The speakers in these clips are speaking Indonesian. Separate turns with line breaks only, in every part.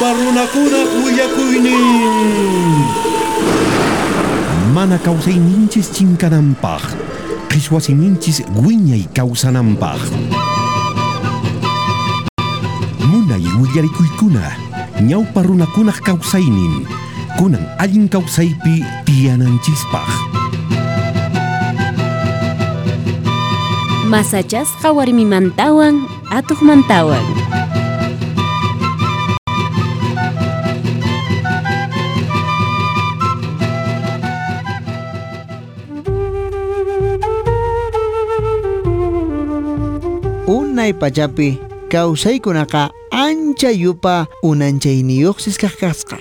ñawpa runakuna willakuynin
mana kawsayninchis chinkananpaq qhichwasiyninchis wiñay kawsananpaq munay willarikuykuna ñawpa runakunaq kawsaynin kunan allin kawsaypi tiyananchispaq
Masachasqa warmimantawan atuqmantawan
unay pachapi kawsaykunaqa ancha yupa unanchayniyuqsis kaq kasqa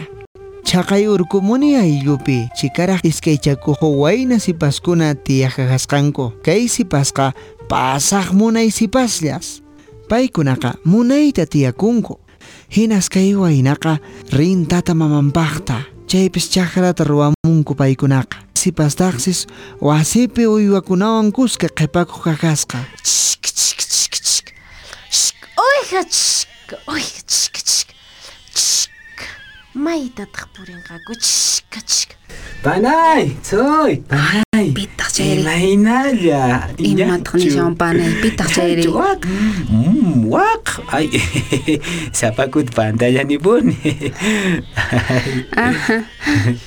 chaqay urkumuni ayllupi chikaraq iskaychakuq wayna sipaskuna tiyaqqa kasqanku kay sipasqa pasaq munay sipasllas paykunaqa munayta tiyakunku hinas kay waynaqa rin tata mamanpaqta chaypis chakrata ruwamunku paykunaqa sipas taxis o asipi o iwakunawan kuska kepaku kakaska. Chik, chik, chik, chik.
Chik, oiga, chik, oiga, chik, chik. Chik, maita tapurin kaku, chik, chik.
Panay, soy, panay.
Pitaq chayri.
Imaynalla.
Imataq nishawan panay, pitaq chayri.
Wak, mm, wak. Ay, sapakut pantalla ni pun.
Aha,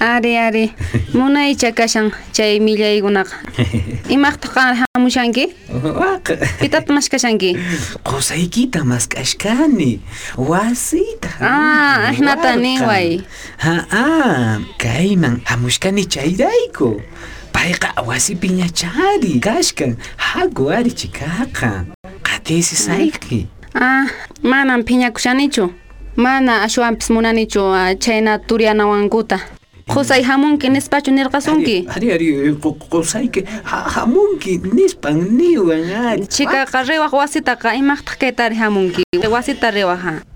ari, ari. Munaycha kashan chay millaykunaqa. Imaqtaq qana hamushanki?
Wak.
Pitata mas kashanki?
Qosaykita maskashkani. Wasita.
Ah, ahnata niway.
Ha, ah, kayman hamushkani chayrayku. Payqa wasipi ñachari kashkan. Haku ari chikaqa. Qatisi sayqi.
Ah, manan phiñakushanichu. Mana ashwanpis munanichu ah, chayna turianawankuta. Qusay hamunki nispachu nirqasunki.
Ari, ari, qusayki hamunki nispan niwan ari.
Chikaqa riwaq wasitaqa imaqtaq kaytari hamunki. Wasita riwaq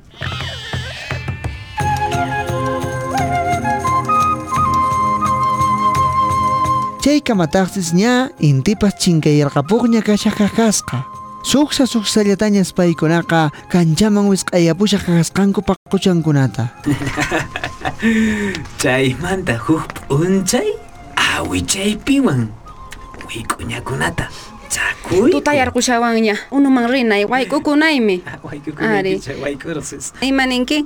ha.
chay kamataqsis ña intipas chinkayarqapuqña kashaq kasqa suksa suksallatañas paykunaqa kanchaman wisq'ayapushaq kasqanku paquchankunata
Chaymanta huk p'unchay awichaypiwan wik'uñakunata chakuy.
Tutayarqushawanña unuman rinay waykukunaymi. Ari. Imaninki?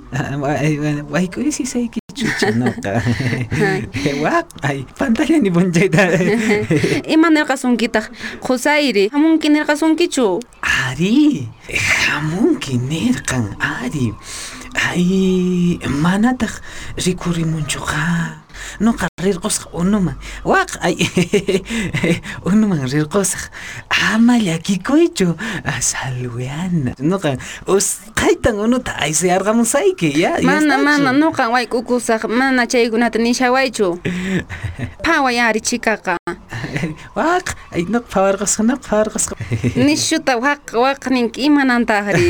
Waykuysi чичинока ва ай панталяны
бунжайда иманергас ункитах хусайри хамункинергас
ункичу ари хамункинерган ари. Ай манатах рикуримунчуха Nuqa rirqusqa unuman. Waq, ay, unuman rirqusaq. Ama llakikuychu. Salweana. Nuqa usqaytan unuta aysayarqamusayki, ya.
Mana, mana, nuqa waykukusaq mana chaykunata nishawaychu. Phaway ari chikaqa.
Waq, ay, nuqa phawarqusqa, nuqa phawarqusqa.
Nishuta waq waq ninki imanantaqri.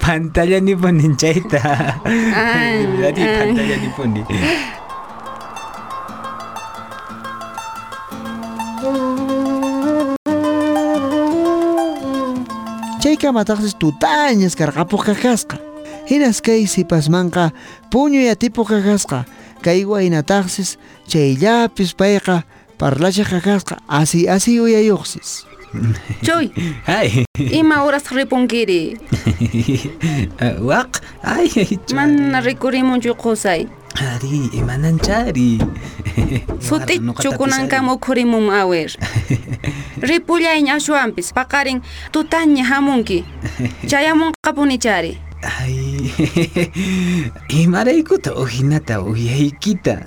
Pantalla ni ponin chayta.
Ay,
Ari, pantalla ni
Ikamataxis tutañas karqapuq kaqasqa hinas kay sipasmanqa puñuyatipuq kaqasqa kay waynataxis chayllapis payqa parlacha kaqasqa asiy asiy uyayuqsis
Chuy,
Ay.
ima horas ripunkiri.
Waq, ay,
Mana rikurimunchu qusay.
Ari, imananchari.
Suti chukunanka mukhurimun awer. Ripullayña ashwanpis paqarin tutaña hamunki. Chayamunqapunichari.
Ay, imaraykuta uhinata uyaykita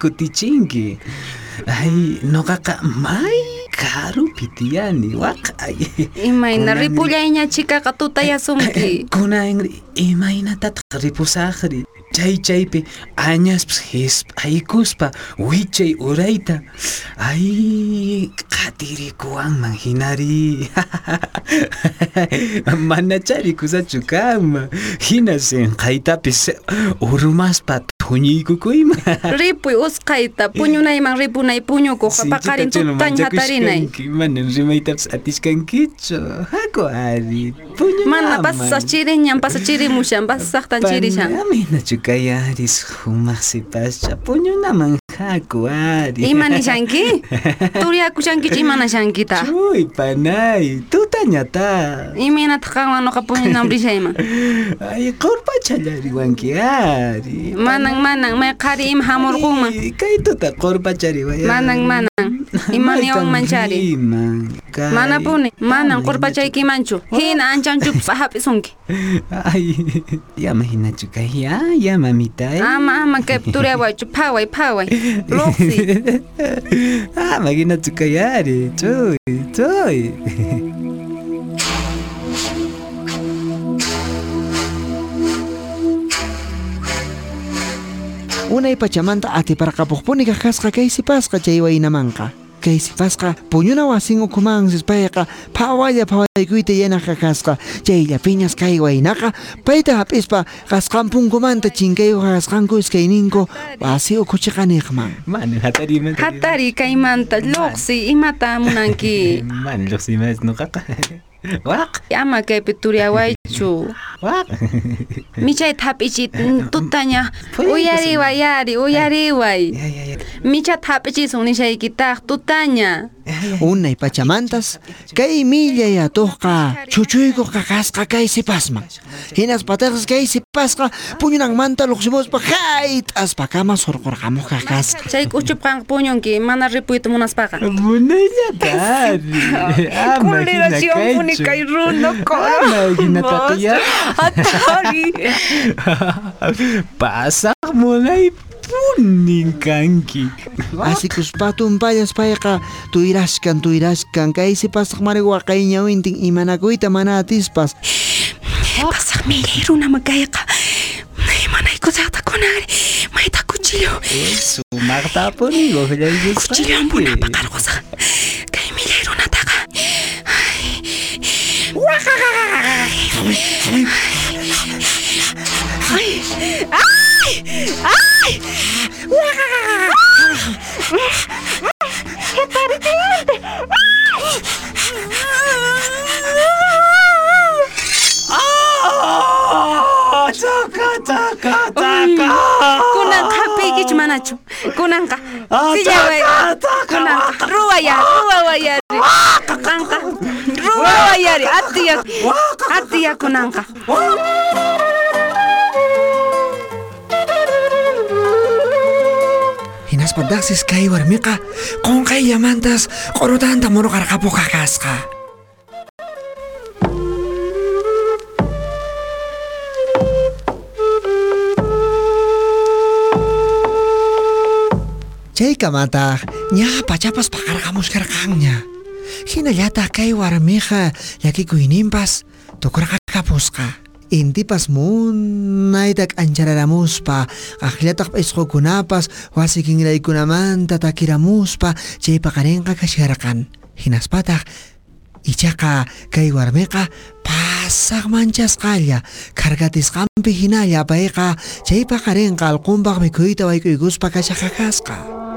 kutichinki. Ay, noqaqa may karupi tiyani waq. Ay.
Imayna
Kunani-
ripullayña chikaqa tutayasunki.
Kunan imaynatataq ripusaqri. Chay chaypi añaspas hisp'aykuspa wichay urayta. Ay, qatirikuwanman hinari. Mana charikusachu kama. Hina sinqaytapis urumaspa huñiykuku ima
ripuy usqayta puñunayman ripunay puñukuqa paqarin tutaña hatarinay
manan rimaytapas atishkankichu. Haku ari
mana pasaq chiriñan pasaq chirimushan pasaqtan chirishan
Paminachu kayaris humaq sipascha puñunaman haku ari
ima nishanki turiakushankichu ima nishankita
Chuy panay tutañata
iminataq qanwan nuqa puñunaman rishayman
ay qurpachallariwanki ari
manan manan may qhari ima hamurqunman
Ay, kay tuta qurpachariwaya
manan manan imaniwanman chari mana puni? Manan qurpachaykimanchu hina anchanchupas hap'isunki
ay yama hinachu kay ya. Ya mamita
ama ama kay turiawaychu phaway phaway luqsi
ama hinachu kay ari chuy chuy
Unay pachamanta atiparqapuqpuni kaqkasqa kay sipasqa chay waynamanqa. kaysipas puñunawasinkuman payqa phawalla phawallaykuta yanaq kasqa chayllapiñas kay waynaqa payta hapispa qasqanpunkumanta chinkayuq kasqanku iskayninku wasi ukhuchiqa
niqman mana hatariman
hatari kaymanta lluqsi imata munanki.
Mana lluqsi imas nuqaqa. Waq.
Ama kaypi turiawaychu
waq
michay thap'ichit tutaña uyariway yari uyariway
ya ya ya.
Micha thap'ichisun nishaykitaq tutaña
Unay pachamantas kay millay atuqqa chuchuykuq kaqasqa kay sipasman. Hinas pataqs kay sipasqa puñunanmanta luqsimuspa hayt'aspa kama surqurqamuq kaqasqa.
chay k'uchupqanqa puñunki mana ripuyta munaspaqa
Munayata ari ama hina
Consideración
kaychu
kay runa
ama hina taqiya
hatari
pasak munay punin kanki
Asikuspa tumpallas payqa tuyraskan tuyraskan kay sipasaq mari waqay ñawintin imanakuyta mana atispas.
pasaq millay runa magayqa imanaykusaqta kunari mayta cuchillo
sumaqta puni gohlay
cuchillo ampuna paqarqusaq kay millay runataqa ay kunanqa hap'iykichu manachu kunanqa sillaway kunanqa ruwaya ruwawayari qanqa ruwawayari atiya atiya kunanqa
Hinaspa daksis kay warmiqa qunqay llamantas qurutanta muruqarqapuq kaqasqa. Chay kamataq ña pachapas paqarqamuskarqanña. Hinallataq kay warmiqa llakikuyninpas tukurqakapusqa. Intipas munaytak ancharamuspa, qaqllataq p'isqukunapas wasi kinraykunamanta takiramuspa chay paqarinqa kasharqan. Hinaspataq ichaqa kay warmiqa pasaq manchasqalla kargatisqanpi hinalla payqa chay paqarinqa alqunpaq mikhuyta wayk'uykuspa kashaqakasqa.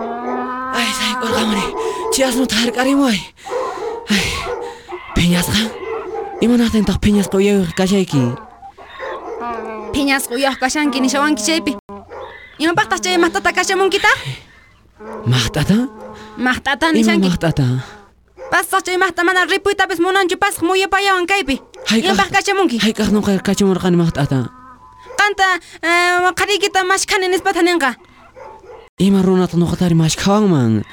Ay, sayk'urqamuni chiyasnuta hark'arimuay ay phiñasqa imanaqtintaq phiñasqa uyayuq kashayki
phiñasqa uyaq kashanki nishawanki chaypi imapaqtaq chay maqtata kashamunkitaq
maqt'ata
maqt'ata
ima
nishanki
maqt'ata
pasaq chay maqta mana ripuytapis munanchu pasaq muyapayawan kaypi
Hayk'aq-
impaq kashamunki
hayk'aq nuqa kachimurqani maqt'ata
qanta eh, qhariykita mashkhani nispata ninqa
ima runata nuqatari mashkhawanman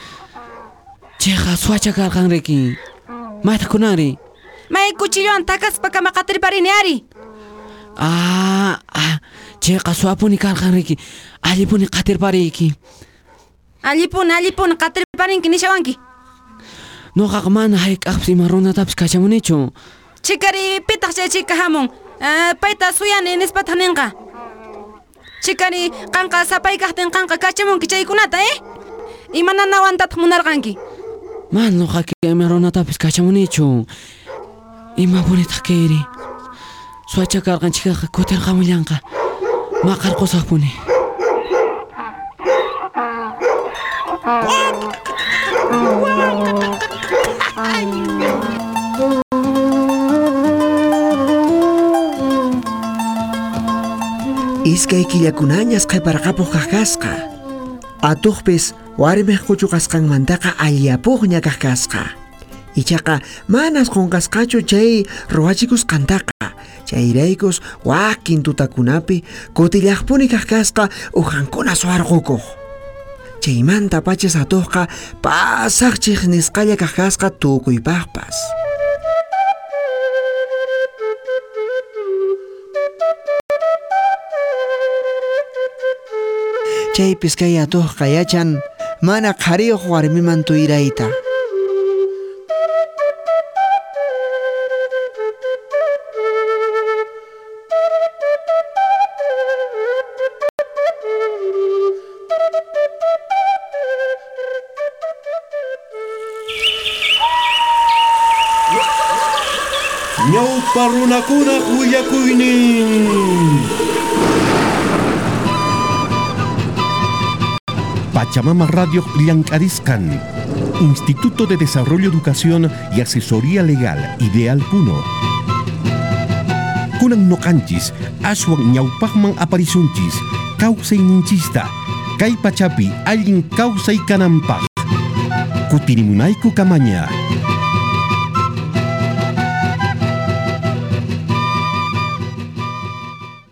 chayqa suwacha karqanriki mayta kunanri
may kuchilluwan takaspa kama qatriparini ari.
Ah ah chayqa suwapuni karqanriki allipuni qatirpariyki
allipuni allipuni qatriparinki nishawanki
nuqaqa mana hayk'aqpis ima runatapis kachamunichu
chikari pitaq chay chika hamun Eh, payta suyani nispata ninqa Chikari kanka sapaykaptin kanka kachamunki chaykunata eh? Imananawantata munarqanki
man nuqaki ima runatapis kachamunichu ima bonita kayri suwachakarqanchikaqa kutirqamullanqa maqarqusaqpuni Wow!
Iskay killakunañas qhiparqapuq kaq kasqa. Atuqpis warmiq kuchukasqanmantaqa allapuqña kaq kasqa. Ichaqa manas qunqasqachu chay ruwachikusqantaqa. Chayraykus wakin tutakunapi kutillaqpuni kaq kasqa uhankuna suwarqukuq. Chaymanta pachas atuqqa pasaqchik nisqalla kaq kasqa tukuypaqpas. Chaypis kay atuqqa yachan mana qhariyuq warmiman tuyrayta.
Ñawpa runakuna willakuynin
Pachamama Radio Liancariscan, Instituto de Desarrollo, Educación y Asesoría Legal, Ideal Puno. Kunang Nocanchis, Ashwan Ñaupajman Aparisunchis, Causay Ninchista, Kai Pachapi, Alguien Causay Canampaj, Kutinimunaiku Camaña.